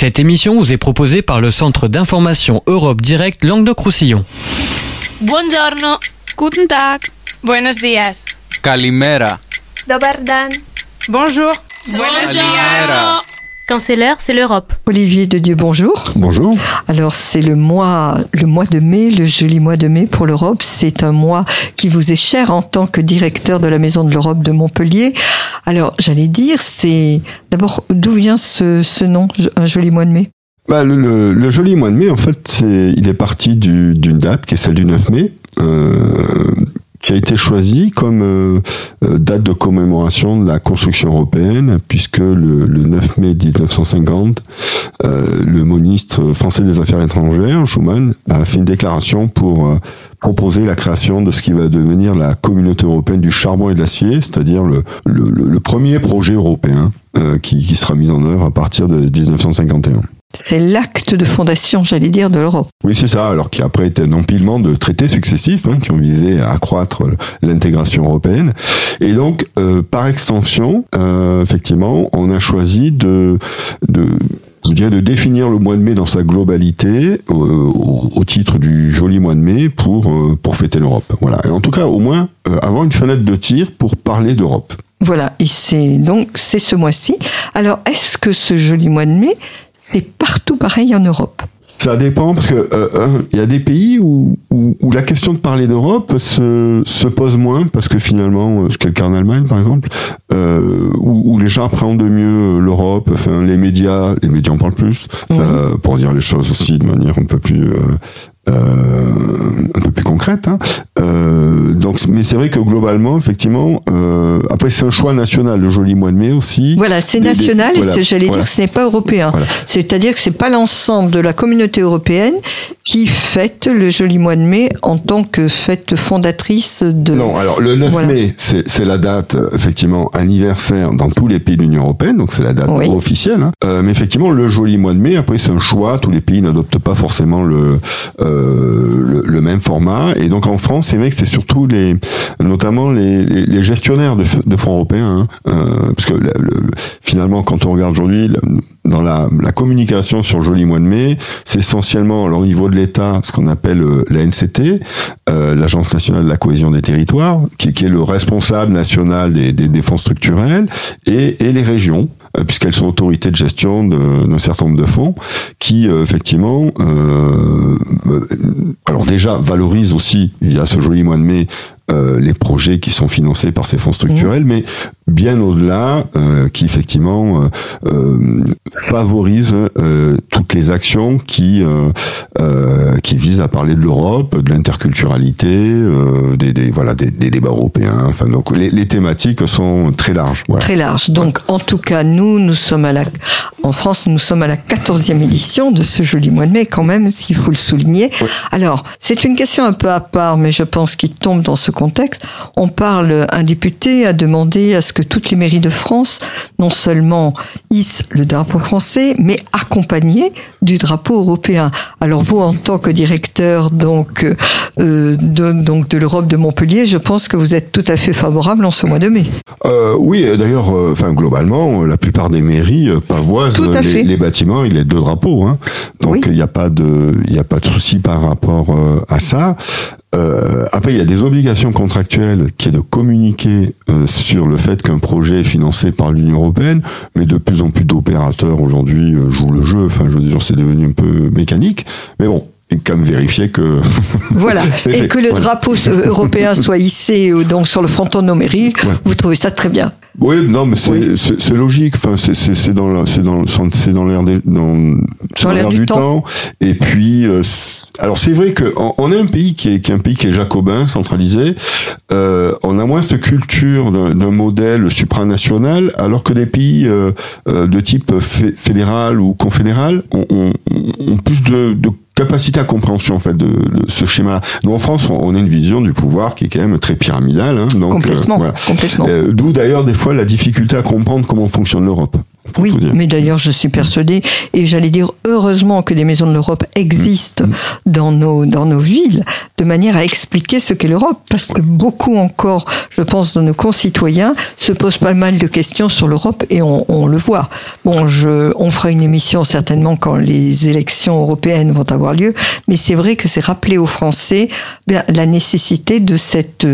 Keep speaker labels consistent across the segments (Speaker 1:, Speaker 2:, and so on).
Speaker 1: Cette émission vous est proposée par le Centre d'information Europe Direct Languedoc-Roussillon.
Speaker 2: Buongiorno.
Speaker 3: Guten Tag.
Speaker 2: Buenos días.
Speaker 4: Kalimera.
Speaker 5: Dobar dan.
Speaker 2: Bonjour.
Speaker 5: Buenos
Speaker 4: días.
Speaker 6: Quand c'est l'heure, c'est l'Europe.
Speaker 3: Olivier de Dieu, bonjour.
Speaker 7: Bonjour.
Speaker 3: Alors c'est le mois, le mois de mai, le joli mois de mai pour l'Europe. C'est un mois qui vous est cher en tant que directeur de la Maison de l'Europe de Montpellier. Alors j'allais dire, c'est d'abord d'où vient ce, ce nom, un joli mois de mai?
Speaker 7: Bah, le, le, le, joli mois de mai, en fait, c'est, il est parti du, d'une date qui est celle du 9 mai. Euh, qui a été choisi comme euh, date de commémoration de la construction européenne, puisque le, le 9 mai 1950, euh, le ministre français des Affaires étrangères, Schuman, a fait une déclaration pour euh, proposer la création de ce qui va devenir la communauté européenne du charbon et de l'acier, c'est-à-dire le, le, le, premier projet européen qui, qui sera mis en œuvre à partir de 1951.
Speaker 3: C'est l'acte de fondation, j'allais dire, de l'Europe.
Speaker 7: Oui, c'est ça. Alors qui après été un empilement de traités successifs hein, qui ont visé à accroître l'intégration européenne. Et donc, euh, par extension, euh, effectivement, on a choisi de, de je dirais de définir le mois de mai dans sa globalité euh, au, au, titre du joli mois de mai pour euh, pour fêter l'Europe. Voilà. Et en tout cas, au moins euh, avoir une fenêtre de tir pour parler d'Europe.
Speaker 3: Voilà. Et c'est donc c'est ce mois-ci. Alors, est-ce que ce joli mois de mai c'est partout pareil en Europe.
Speaker 7: Ça dépend parce que euh, il y a des pays où, où, où la question de parler d'Europe se, se pose moins parce que finalement, je le cas en Allemagne par exemple, euh, où, où, les gens appréhendent mieux l'Europe, enfin les médias, les médias en parlent plus mmh. euh, pour dire les choses aussi de manière un peu plus euh, un peu plus concrète. Hein. Euh, donc, mais c'est vrai que globalement, effectivement, euh, après c'est un choix national, le joli mois de mai aussi.
Speaker 3: Voilà, c'est national des, des, voilà, et j'allais voilà. dire que ce n'est pas européen. Voilà. C'est-à-dire que c'est pas l'ensemble de la communauté européenne qui fête le joli mois de mai en tant que fête fondatrice de.
Speaker 7: Non, alors le 9 mai, c'est la date effectivement anniversaire dans tous les pays de l'Union européenne, donc c'est la date oui. officielle. Hein. Euh, mais effectivement, le joli mois de mai, après c'est un choix, tous les pays n'adoptent pas forcément le le, le, même format. Et donc en France, c'est vrai que c'est surtout les, notamment les, gestionnaires de, de fonds européens, hein, euh, parce que le, finalement, quand on regarde aujourd'hui dans la, communication sur le joli mois de mai, c'est essentiellement au niveau de l'État, ce qu'on appelle euh, la NCT, euh, l'Agence nationale de la cohésion des territoires, qui, est le responsable national des, fonds structurels, et les régions puisqu'elles sont autorités de gestion d'un certain nombre de fonds qui euh, effectivement euh, alors déjà valorisent aussi via ce joli mois de mai euh, les projets qui sont financés par ces fonds structurels, mmh. mais bien au-delà, euh, qui effectivement euh, euh favorise toutes les actions qui qui visent à parler de l'Europe, de l'interculturalité, des, des, voilà des, des, débats européens. Enfin donc les, les thématiques sont très larges. Voilà.
Speaker 3: Très larges. Donc en tout cas nous nous sommes à la en France nous sommes à la 14e édition de ce joli mois de mai quand même s'il faut le souligner. Alors c'est une question un peu à part, mais je pense qu'il tombe dans ce contexte. On parle, un député a demandé à ce que toutes les mairies de France, non seulement hissent le drapeau français, mais accompagnées du drapeau européen. Alors vous, en tant que directeur donc euh, de, donc de l'Europe de Montpellier, je pense que vous êtes tout à fait favorable en ce mois de mai.
Speaker 7: Euh, oui, d'ailleurs, euh, enfin globalement, la plupart des mairies pavoisent les, les, bâtiments et les deux drapeaux. Hein. Donc il oui. n'y a pas de, il a pas de souci par rapport à ça. Euh, après, il y a des obligations contractuelles qui est de communiquer euh, sur le fait qu'un projet est financé par l'Union européenne, mais de plus en plus d'opérateurs aujourd'hui euh, jouent le jeu. Enfin, je veux dire, c'est devenu un peu mécanique. Mais bon, et quand même vérifier que
Speaker 3: voilà et que le voilà. drapeau européen soit hissé donc sur le fronton de nos mairies. Ouais. Vous trouvez ça très bien.
Speaker 7: Oui, non, mais c'est oui. logique. Enfin, c'est dans c'est dans c'est dans l'air dans,
Speaker 3: dans l'air du, du, temps. temps.
Speaker 7: Et puis, euh, alors c'est vrai que on, on, est un pays qui est, qui est, un pays qui est jacobin, centralisé. Euh, on a moins cette culture d'un modèle supranational, alors que des pays euh, de type fédéral ou confédéral ont, ont, ont plus de, de capacité à compréhension en fait de, de ce schéma. Nous en France, on a une vision du pouvoir qui est quand même très pyramidale. Hein, donc,
Speaker 3: complètement. Euh, voilà. complètement.
Speaker 7: Euh, D'où d'ailleurs des fois la difficulté à comprendre comment fonctionne l'Europe.
Speaker 3: Oui, mais d'ailleurs, je suis persuadée, et j'allais dire heureusement que des maisons de l'Europe existent mm. dans nos, dans nos villes, de manière à expliquer ce qu'est l'Europe, parce que beaucoup encore, je pense, de nos concitoyens se posent pas mal de questions sur l'Europe, et on, le voit. Bon, je, on fera une émission certainement quand les élections européennes vont avoir lieu, mais c'est vrai que c'est rappeler aux Français bien, la nécessité de cette,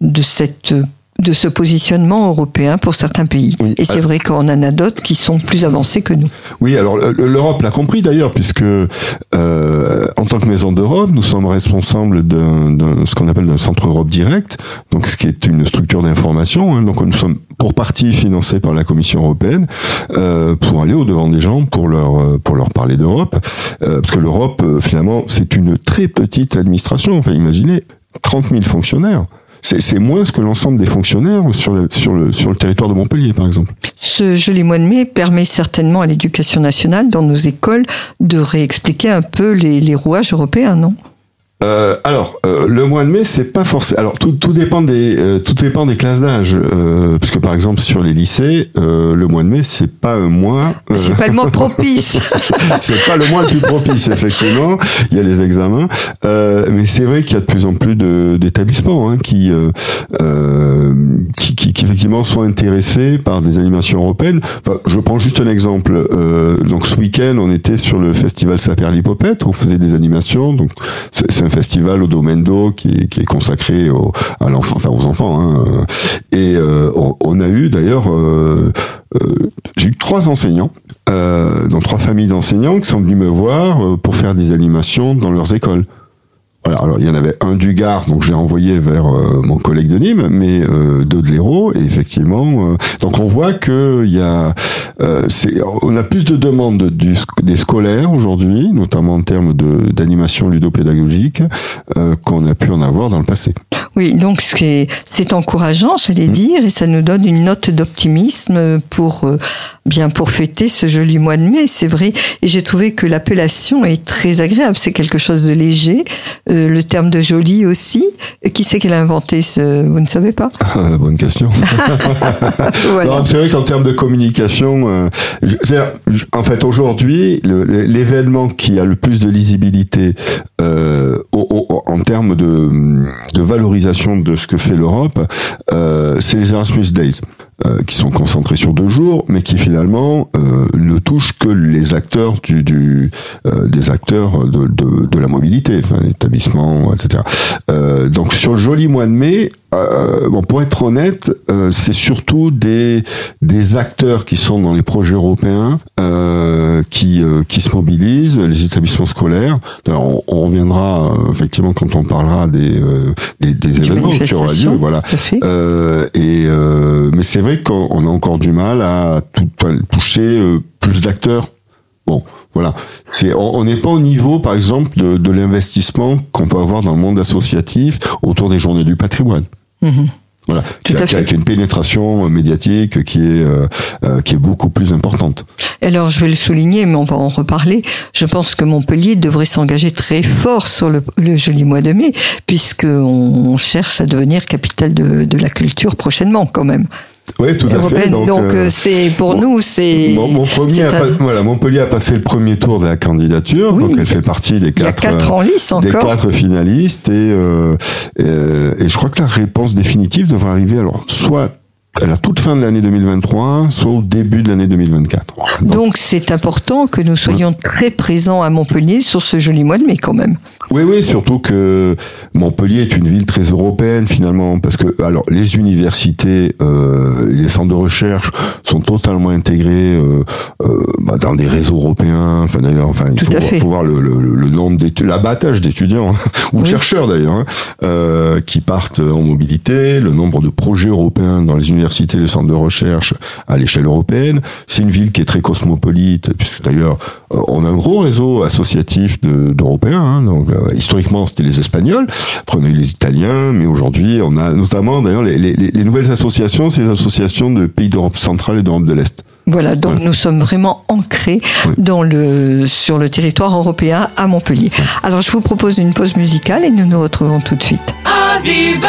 Speaker 3: de cette de ce positionnement européen pour certains pays. Et c'est vrai qu'on en a d'autres qui sont plus avancés que nous.
Speaker 7: Oui, alors l'Europe l'a compris d'ailleurs, puisque euh, en tant que maison d'Europe, nous sommes responsables de ce qu'on appelle un centre Europe direct, donc ce qui est une structure d'information. Hein, donc nous sommes pour partie financés par la Commission européenne euh, pour aller au devant des gens, pour leur pour leur parler d'Europe, euh, parce que l'Europe euh, finalement c'est une très petite administration. Enfin, imaginez 30 000 fonctionnaires c'est moins que l'ensemble des fonctionnaires sur le, sur, le, sur le territoire de Montpellier, par exemple.
Speaker 3: Ce joli mois de mai permet certainement à l'éducation nationale, dans nos écoles, de réexpliquer un peu les, les rouages européens, non?
Speaker 7: Euh, alors, euh, le mois de mai, c'est pas forcément. Alors, tout, tout dépend des euh, tout dépend des classes d'âge, euh, parce que par exemple sur les lycées, le mois de mai, c'est pas un mois.
Speaker 3: c'est pas le mois propice.
Speaker 7: c'est pas le mois le plus propice, effectivement. Il y a les examens, mais c'est vrai qu'il y a de plus en plus d'établissements hein, qui, qui, qui, qui, effectivement sont intéressés par des animations européennes. Enfin, je prends juste un exemple. donc, ce week-end, on était sur le festival Saperlipopette, on faisait des animations. Donc, c'est festival au domaine qui, est consacré au, à l'enfant, enfin aux enfants. Hein. Et euh, on, a eu d'ailleurs, euh, euh, j'ai eu trois enseignants, dans trois familles d'enseignants qui sont venus me voir pour faire des animations dans leurs écoles. Voilà, alors il y en avait un du Gard, donc j'ai envoyé vers mon collègue de Nîmes, mais euh, deux de l'Hérault, et effectivement, donc on voit que il y a, on a plus de demandes du, des scolaires aujourd'hui, notamment en termes d'animation ludopédagogique, qu'on a pu en avoir dans le passé.
Speaker 3: Oui, donc c'est encourageant, j'allais mmh. dire, et ça nous donne une note d'optimisme pour euh, bien pour fêter ce joli mois de mai, c'est vrai. Et j'ai trouvé que l'appellation est très agréable, c'est quelque chose de léger. Euh, le terme de joli aussi. Qui c'est qui l'a inventé ce Vous ne savez pas
Speaker 7: ah, Bonne question. voilà. C'est vrai qu'en termes de communication, euh, en fait aujourd'hui, l'événement qui a le plus de lisibilité euh, en termes de, de valorisation de ce que fait l'Europe, euh, c'est les Erasmus Days. Euh, qui sont concentrés sur deux jours, mais qui finalement euh, ne touchent que les acteurs du, du euh, des acteurs de, de, de, la mobilité, enfin l'établissement, etc. donc sur le joli mois de mai, bon pour être honnête, c'est surtout des des acteurs qui sont dans les projets européens qui qui se mobilisent, les établissements scolaires. On, on, reviendra effectivement quand on parlera des des, des événements qui aura lieu, voilà. et mais c'est vrai qu'on a encore du mal à toucher euh, plus d'acteurs. Bon, voilà. On n'est pas au niveau, par exemple, de, l'investissement qu'on peut avoir dans le monde associatif autour des journées du patrimoine. Mhm. Voilà, Tout à fait. une pénétration médiatique qui est euh, euh, qui est beaucoup plus importante.
Speaker 3: Alors je vais le souligner, mais on va en reparler. Je pense que Montpellier devrait s'engager très fort sur le, joli mois de mai, puisque on cherche à devenir capitale de, de la culture prochainement, quand même.
Speaker 7: Oui, tout à fait.
Speaker 3: Donc, euh, euh, c'est pour nous, c'est.
Speaker 7: Mon, premier voilà, Montpellier a passé le premier tour de la candidature, donc elle fait partie des quatre,
Speaker 3: quatre en lice
Speaker 7: des quatre finalistes et, euh, et, et je crois que la réponse définitive devrait arriver alors soit à la toute fin de l'année 2023, soit au début de l'année 2024.
Speaker 3: Donc c'est important que nous soyons très présents à Montpellier sur ce joli mois de mai quand même.
Speaker 7: Oui, oui, surtout que Montpellier est une ville très européenne finalement, parce que alors les universités, euh, les centres de recherche sont totalement intégrés euh, euh, bah, dans des réseaux européens. Enfin d'ailleurs, enfin il faut, voir, le, le, le nombre d'étudiants, l'abattage d'étudiants hein, ou de chercheurs d'ailleurs hein, euh, qui partent en mobilité, le nombre de projets européens dans les universités universités, les centres de recherche à l'échelle européenne. C'est une ville qui est très cosmopolite, puisque d'ailleurs euh, on a un gros réseau associatif d'Européens. hein, donc euh, historiquement c'était les Espagnols, prenez les Italiens, mais aujourd'hui on a notamment d'ailleurs les, les, les, nouvelles associations, c'est les associations de pays d'Europe centrale et d'Europe de l'Est.
Speaker 3: Voilà, donc nous sommes vraiment ancrés dans le, sur le territoire européen à Montpellier. Alors je vous propose une pause musicale et nous nous retrouvons tout de suite. Aviva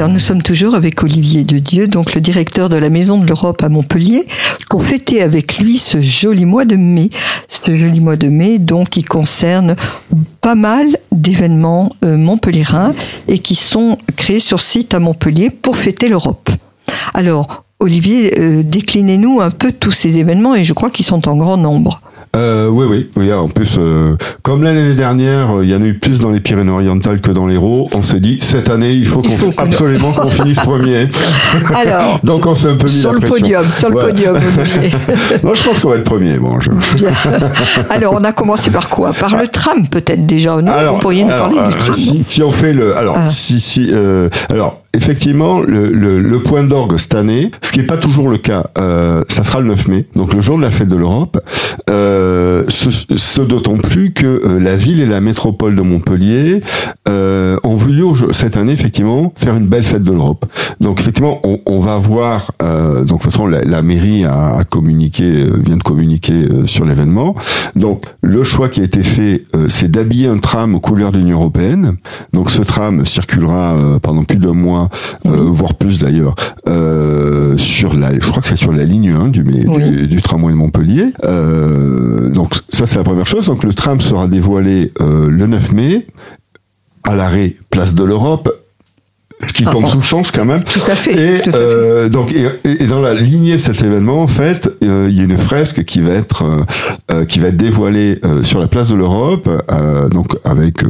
Speaker 3: Alors nous sommes toujours avec Olivier de Dieu, donc le directeur de la Maison de l'Europe à Montpellier, pour fêter avec lui ce joli mois de mai. Ce joli mois de mai, donc, qui concerne pas mal d'événements euh, et qui sont créés sur site à Montpellier pour fêter l'Europe. Alors, Olivier, euh, déclinez-nous un peu tous ces événements et je crois qu'ils sont en grand nombre.
Speaker 7: Euh, oui, oui, oui. En plus, euh, comme l'année dernière, euh, il y en a eu plus dans les Pyrénées-Orientales que dans l'Hérault. On s'est dit cette année, il faut, qu'on
Speaker 3: faut
Speaker 7: absolument qu'on finisse premier.
Speaker 3: Alors,
Speaker 7: Donc on s'est un peu mis
Speaker 3: sur
Speaker 7: la
Speaker 3: le
Speaker 7: pression.
Speaker 3: podium, sur le podium,
Speaker 7: non, je pense qu'on va être premier. Bon, je...
Speaker 3: Bien. Alors, on a commencé par quoi? Par le tram, peut-être déjà. Non? Vous pourriez nous
Speaker 7: alors,
Speaker 3: parler du
Speaker 7: euh,
Speaker 3: tram?
Speaker 7: si, si on fait le, alors,
Speaker 3: Ah.
Speaker 7: si, si, euh, alors, effectivement, le, point d'orgue cette année, ce qui n'est pas toujours le cas, euh, ça sera le 9 mai, donc le jour de la fête de l'Europe. Euh, ce ce d'autant plus que euh, la ville et la métropole de Montpellier euh, ont voulu cette année effectivement faire une belle fête de l'Europe. Donc effectivement, on, va voir. Donc de toute façon, la, mairie a, communiqué, vient de communiquer sur l'événement. Donc le choix qui a été fait, c'est d'habiller un tram aux couleurs de l'Union européenne. Donc ce tram circulera pendant plus d'un mois, euh, voire plus d'ailleurs, euh, sur la, je crois que c'est sur la ligne 1 du, du,
Speaker 3: Oui.
Speaker 7: du tramway de Montpellier. Euh, donc ça c'est la première chose. Donc le tram sera dévoilé le 9 mai à l'arrêt Place de l'Europe. Ce qui tombe sous le sens quand même.
Speaker 3: Tout à fait.
Speaker 7: Et,
Speaker 3: tout à fait.
Speaker 7: euh, donc, et, et dans la lignée de cet événement, en fait, euh, il y a une fresque qui va être euh, euh, qui va être dévoilée euh, sur la place de l'Europe, euh, donc avec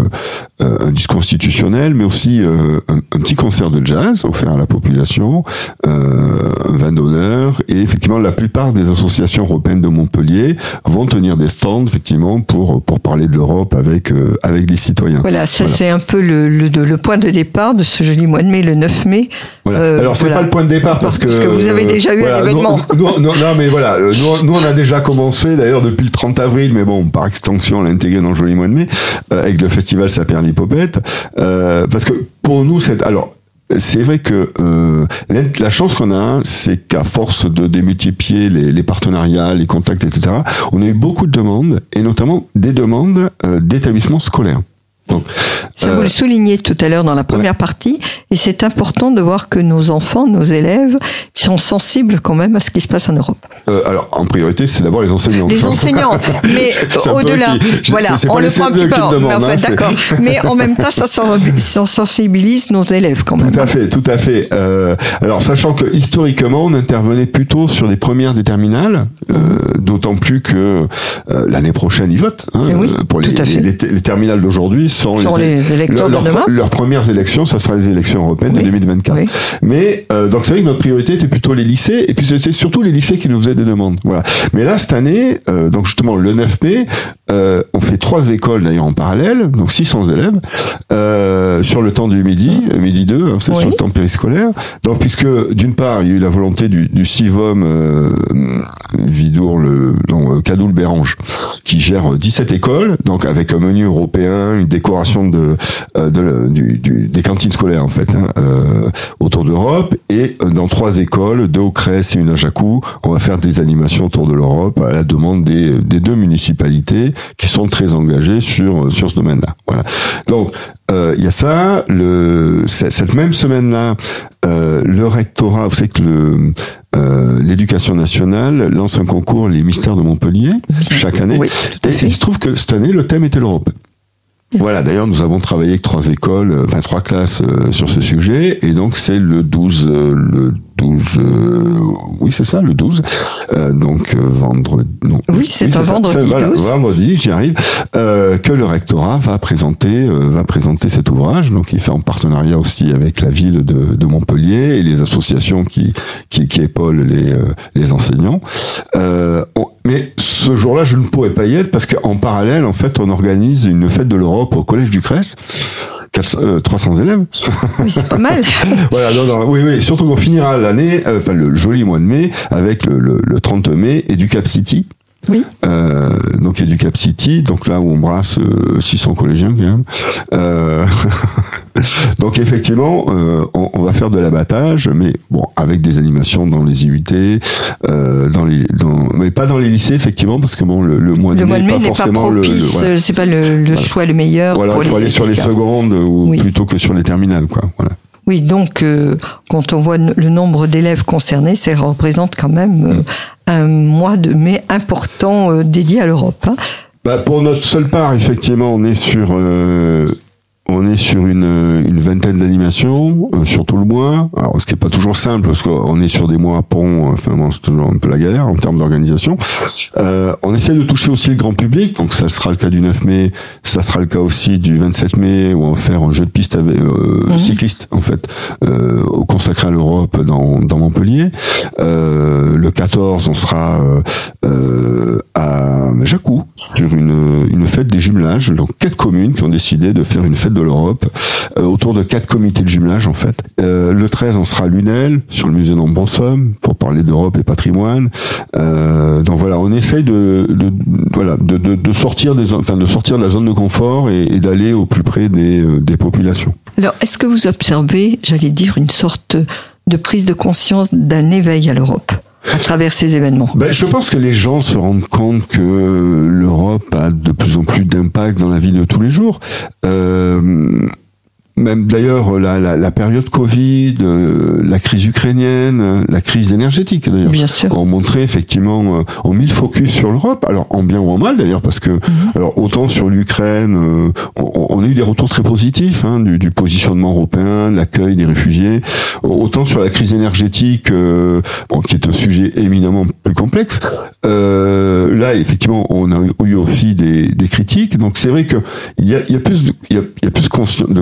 Speaker 7: un discours constitutionnel, mais aussi euh, un, un petit concert de jazz offert à la population, euh, un vin d'honneur, et effectivement, la plupart des associations européennes de Montpellier vont tenir des stands, effectivement, pour pour parler de l'Europe avec euh, avec les citoyens.
Speaker 3: Voilà, ça
Speaker 7: Voilà.
Speaker 3: c'est un peu le, le, le point de départ de ce joli mois de mai, le 9 mai.
Speaker 7: Voilà.
Speaker 3: Euh,
Speaker 7: Alors c'est
Speaker 3: voilà.
Speaker 7: pas le point de départ parce que
Speaker 3: Parce que vous avez déjà eu un
Speaker 7: voilà,
Speaker 3: événement.
Speaker 7: Nous, nous- nous- non mais voilà, euh, nous, on a déjà commencé d'ailleurs depuis le 30 avril, mais bon par extension on l'a intégré dans le joli mois de mai euh, avec le festival Saperlipopette euh, parce que pour nous c'est alors c'est vrai que euh, la, la chance qu'on a, c'est qu'à force de démultiplier les, les partenariats, les contacts, etc., on a eu beaucoup de demandes, et notamment des demandes euh, d'établissements scolaires. Donc,
Speaker 3: Ça,
Speaker 7: euh,
Speaker 3: vous le soulignez tout à l'heure dans la première partie, et c'est important de voir que nos enfants, nos élèves, sont sensibles quand même à ce qui se passe en Europe.
Speaker 7: Euh, alors, en priorité, c'est d'abord les enseignants.
Speaker 3: Les enseignants, mais au-delà, voilà, on le prend un petit
Speaker 7: CE2
Speaker 3: peu, mais
Speaker 7: demandent,
Speaker 3: enfin,
Speaker 7: hein,
Speaker 3: d'accord. Mais en même temps, ça sensibilise- nos élèves quand même.
Speaker 7: Tout à fait, tout à fait. Euh, alors, sachant que historiquement, on intervenait plutôt sur les premières des terminales, euh, d'autant plus que euh, l'année prochaine, ils votent. hein,
Speaker 3: Eh oui,
Speaker 7: euh, pour les,
Speaker 3: tout à fait.
Speaker 7: les, les terminales d'aujourd'hui sont
Speaker 3: Sont les électeurs de
Speaker 7: leurs-
Speaker 3: demain.
Speaker 7: leurs premières élections, ça sera les élections européennes
Speaker 3: Oui,
Speaker 7: de 2024.
Speaker 3: oui.
Speaker 7: Mais euh, donc c'est vrai que notre priorité était plutôt les lycées, et puis c'était surtout les lycées qui nous faisaient des demandes. Voilà. Mais là cette année, euh, donc justement le 9 mai, euh, on fait trois écoles d'ailleurs en parallèle, donc 600 élèves euh, sur le temps du midi, euh, midi 2, hein, c'est
Speaker 3: Oui.
Speaker 7: sur le temps périscolaire. Donc puisque d'une part il y a eu la volonté du, du CIVOM euh, Vidour le non Cadoul Bérange qui gère 17 écoles, donc avec un menu européen, une décoration de, de la- du, du- des cantines scolaires en fait hein, euh, autour d'Europe et euh, dans trois écoles, deux au Crès et une à Jacou, on va faire des animations autour de l'Europe à la demande des, des deux municipalités qui sont très engagées sur sur ce domaine-là. Voilà. Donc euh, il y a ça. Le, cette même semaine-là, euh, le rectorat, vous savez que le euh, l'éducation nationale lance un concours Les Mystères de Montpellier chaque année.
Speaker 3: Oui,
Speaker 7: Et il se trouve que cette année, le thème était l'Europe. Voilà, d'ailleurs, nous avons travaillé avec trois écoles, euh, enfin trois classes euh, sur ce sujet, et donc c'est le 12, euh, le 12, euh, oui c'est ça, le 12, euh, donc euh, vendredi, non.
Speaker 3: Oui, c'est un vendredi
Speaker 7: c'est- voilà,
Speaker 3: 12.
Speaker 7: vendredi, j'y arrive, euh, que le rectorat va présenter, euh, va présenter cet ouvrage, donc il fait en partenariat aussi avec la ville de, de Montpellier et les associations qui, qui, qui épaulent les, euh, les enseignants. Euh, on- mais ce jour-là, je ne pourrais pas y être parce qu'en parallèle, en fait, on organise une fête de l'Europe au collège du Crest. 400, euh, 300 élèves.
Speaker 3: Oui, c'est pas mal.
Speaker 7: voilà, non, non, oui, oui, surtout qu'on finira l'année, euh, enfin le joli mois de mai, avec le, le, le 30 mai et du Cap City.
Speaker 3: Oui.
Speaker 7: Euh, donc il y a du Cap City, donc là où on brasse euh, 600 collégiens quand même. Euh, donc effectivement, euh, on, on va faire de l'abattage, mais bon, avec des animations dans les IUT, euh, dans les, dans, mais pas dans les lycées effectivement, parce que bon, le, le mois de
Speaker 3: Le mai n'est
Speaker 7: pas
Speaker 3: pas
Speaker 7: forcément le- le,
Speaker 3: propice,
Speaker 7: voilà.
Speaker 3: euh, c'est pas le, le choix le meilleur.
Speaker 7: Voilà, il faut aller sur les secondes ou
Speaker 3: Oui.
Speaker 7: plutôt que sur les terminales, quoi. Voilà.
Speaker 3: Oui, donc euh, quand on voit le nombre d'élèves concernés, ça représente quand même euh, un mois de mai important euh, dédié à l'Europe. hein.
Speaker 7: Bah, pour notre seule part, effectivement, on est sur euh, on est sur une, une vingtaine d'animations euh, sur tout le mois. Alors, ce qui est pas toujours simple parce qu'on est sur des mois à pont. Enfin, bon, c'est toujours un peu la galère en termes d'organisation. Euh, on essaie de toucher aussi le grand public. Donc, ça sera le cas du 9 mai. Ça sera le cas aussi du 27 mai où on va faire un jeu de piste avec, euh,
Speaker 3: Mhm.
Speaker 7: cycliste en fait, euh, consacré à l'Europe dans, dans Montpellier. Euh, le 14, on sera euh, euh, à Jacou sur une, une fête des jumelages. Donc quatre communes qui ont décidé de faire une fête de l'Europe euh, autour de quatre comités de jumelage en fait. Euh, le 13, on sera à Lunel sur le musée d'Ambrosum pour parler d'Europe et patrimoine. Euh, donc voilà, on essaye de, de voilà de, de, de sortir des enfin de sortir de la zone de confort et, et d'aller au plus près des, des populations.
Speaker 3: Alors, est-ce que vous observez, j'allais dire, une sorte de prise de conscience d'un éveil à l'Europe? À travers ces événements
Speaker 7: Ben, je pense que les gens se rendent compte que l'Europe a de plus en plus d'impact dans la vie de tous les jours. Euh, même d'ailleurs la, la, la période Covid, euh, la crise ukrainienne, euh, la crise énergétique d'ailleurs, ont montré effectivement, euh, ont mis le focus sur l'Europe, alors en bien ou en mal d'ailleurs, parce que alors autant sur l'Ukraine, euh, on, on a eu des retours très positifs hein, du, du positionnement européen, de l'accueil des réfugiés, autant sur la crise énergétique, euh, bon, qui est un sujet éminemment plus complexe. Euh, là, effectivement, on a eu aussi des, des critiques. Donc, c'est vrai que il y a, y a plus de, y a, y a plus de consci-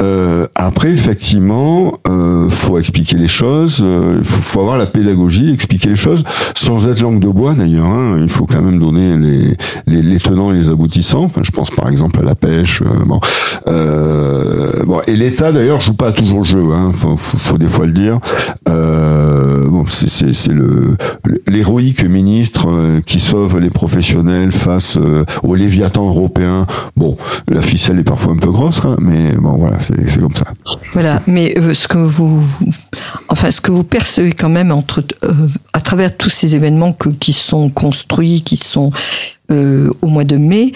Speaker 7: Euh, après, effectivement, euh, faut expliquer les choses. euh, faut, avoir la pédagogie, expliquer les choses sans être langue de bois d'ailleurs. hein. il faut quand même donner les, les, les tenants et les aboutissants. Enfin, je pense par exemple à la pêche. euh, bon, euh, bon, et l'État d'ailleurs joue pas toujours le jeu. Hein, faut, faut, faut des fois le dire. Euh, bon, c'est- le l'héroïque ministre euh, qui sauve les professionnels face au léviathan européen. Bon, la ficelle est parfois un peu grosse, hein, mais voilà, c'est comme ça.
Speaker 3: Voilà, mais euh, ce que vous, enfin, ce que vous percevez quand même entre, euh, à travers tous ces événements qui sont construits, qui sont euh, au mois de mai,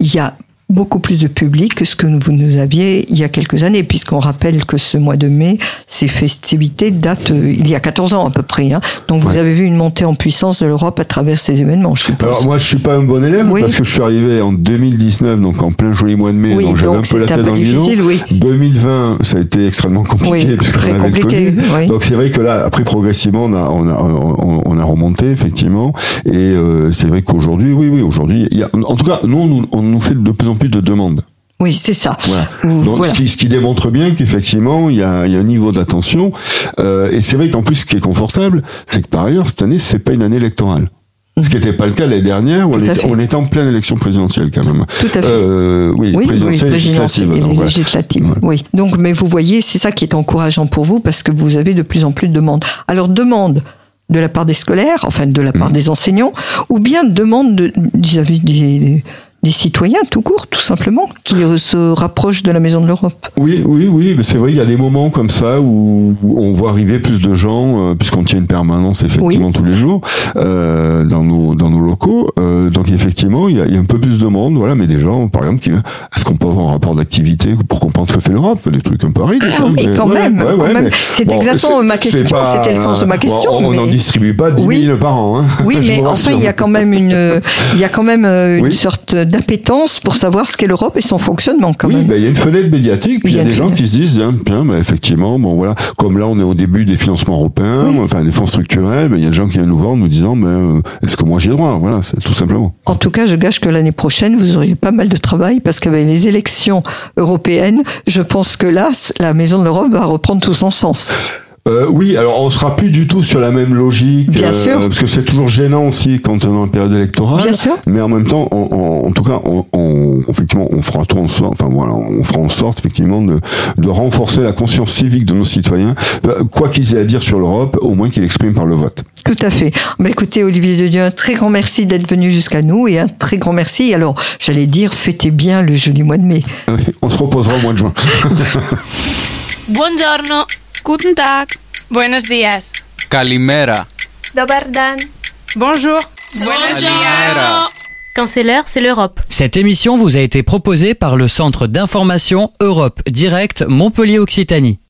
Speaker 3: il y a beaucoup plus de public que ce que vous nous aviez il y a quelques années, puisqu'on rappelle que ce mois de mai, ces festivités datent euh, il y a 14 ans à peu près. Hein. Donc vous
Speaker 7: Ouais.
Speaker 3: avez vu une montée en puissance de l'Europe à travers ces événements, je suppose.
Speaker 7: Alors moi je suis pas un bon élève
Speaker 3: Oui.
Speaker 7: parce que je suis arrivé en 2019 donc en plein joli mois de mai
Speaker 3: Oui,
Speaker 7: donc j'avais un peu la tête
Speaker 3: peu
Speaker 7: dans le
Speaker 3: oui.
Speaker 7: 2020 ça a été extrêmement compliqué
Speaker 3: très compliqué.
Speaker 7: Donc c'est vrai que là après progressivement on a on a on, on a remonté effectivement et euh, c'est vrai qu'aujourd'hui oui oui aujourd'hui en tout cas nous on, nous- on nous fait de plus en plus de demandes.
Speaker 3: Oui, c'est ça.
Speaker 7: Voilà.
Speaker 3: Vous-
Speaker 7: Donc,
Speaker 3: voilà.
Speaker 7: ce, qui, ce qui démontre bien qu'effectivement, il y a, il y a un niveau d'attention. Euh, et c'est vrai qu'en plus, ce qui est confortable, c'est que par ailleurs, cette année, c'est pas une année électorale. Ce qui n'était pas le cas l'année dernière, où on était,
Speaker 3: fait.
Speaker 7: on était en pleine élection présidentielle quand même.
Speaker 3: Tout à fait.
Speaker 7: Euh, oui,
Speaker 3: Oui, oui,
Speaker 7: présidentielle,
Speaker 3: présidentielle
Speaker 7: législative. donc.
Speaker 3: Oui. Donc, mais vous voyez, c'est ça qui est encourageant pour vous parce que vous avez de plus en plus de demandes. Alors, demande de la part des scolaires, enfin de la part
Speaker 7: Mm.
Speaker 3: des enseignants, ou bien demande de- vis-à-vis des, des citoyens tout court, tout simplement, qui se rapprochent de la Maison de l'Europe.
Speaker 7: Oui, oui, oui, mais c'est vrai, il y a des moments comme ça où, on voit arriver plus de gens, euh, puisqu'on tient une permanence effectivement tous les jours euh, dans nos dans nos locaux. Euh, donc effectivement, il y, a, il y a un peu plus de monde, voilà, mais des gens, par exemple, qui est-ce qu'on peut avoir un rapport d'activité pour comprendre ce que fait l'Europe, des trucs un peu ridicules.
Speaker 3: Ah oui,
Speaker 7: mais-
Speaker 3: quand même, quand même.
Speaker 7: mais
Speaker 3: C'est exactement ma question, c'était le sens de ma question,
Speaker 7: On n'en
Speaker 3: mais-
Speaker 7: distribue pas 10
Speaker 3: Oui.
Speaker 7: 000 par an. Hein,
Speaker 3: Oui, mais enfin, il y a quand même une, il y a quand même une
Speaker 7: Oui.
Speaker 3: sorte d'appétence pour savoir ce qu'est l'Europe et son fonctionnement, quand
Speaker 7: Oui,
Speaker 3: même.
Speaker 7: ben, il y a une fenêtre médiatique, puis il y a des gens qui se disent, tiens, bien, ben, effectivement, bon voilà, comme là on est au début des financements européens,
Speaker 3: Oui.
Speaker 7: enfin des fonds structurels, ben, il y a des gens qui viennent nous voir en nous disant, mais euh, est-ce que moi j'ai droit? Voilà, tout simplement.
Speaker 3: En tout cas, je gâche que l'année prochaine, vous auriez pas mal de travail parce qu'avec les élections européennes, je pense que là, la Maison de l'Europe va reprendre tout son sens.
Speaker 7: Euh, oui, alors on sera plus du tout sur la même logique, euh,
Speaker 3: Bien sûr.
Speaker 7: parce que c'est toujours gênant aussi quand on est en période électorale.
Speaker 3: Bien sûr.
Speaker 7: Mais en même temps, on- on- en tout cas, on, on- effectivement, on fera tout en sorte, enfin voilà, on fera en sorte effectivement de, de renforcer la conscience civique de nos citoyens, Euh, quoi qu'ils aient à dire sur l'Europe, au moins qu'ils l'expriment par le vote.
Speaker 3: Tout à fait. Bah, écoutez, Olivier de Dieu, un très grand merci d'être venu jusqu'à nous et un très grand merci. Alors, j'allais dire, fêtez bien le joli mois de mai.
Speaker 7: On se reposera au mois de juin.
Speaker 2: Buongiorno.
Speaker 6: Guten Tag.
Speaker 2: Buenos días.
Speaker 4: Kalimera.
Speaker 5: Dobar dan.
Speaker 2: Bonjour. Buenos
Speaker 4: Kalimera.
Speaker 6: Quand c'est l'heure, c'est l'Europe.
Speaker 1: Cette émission vous a été proposée par le Centre d'information Europe Direct Montpellier Occitanie.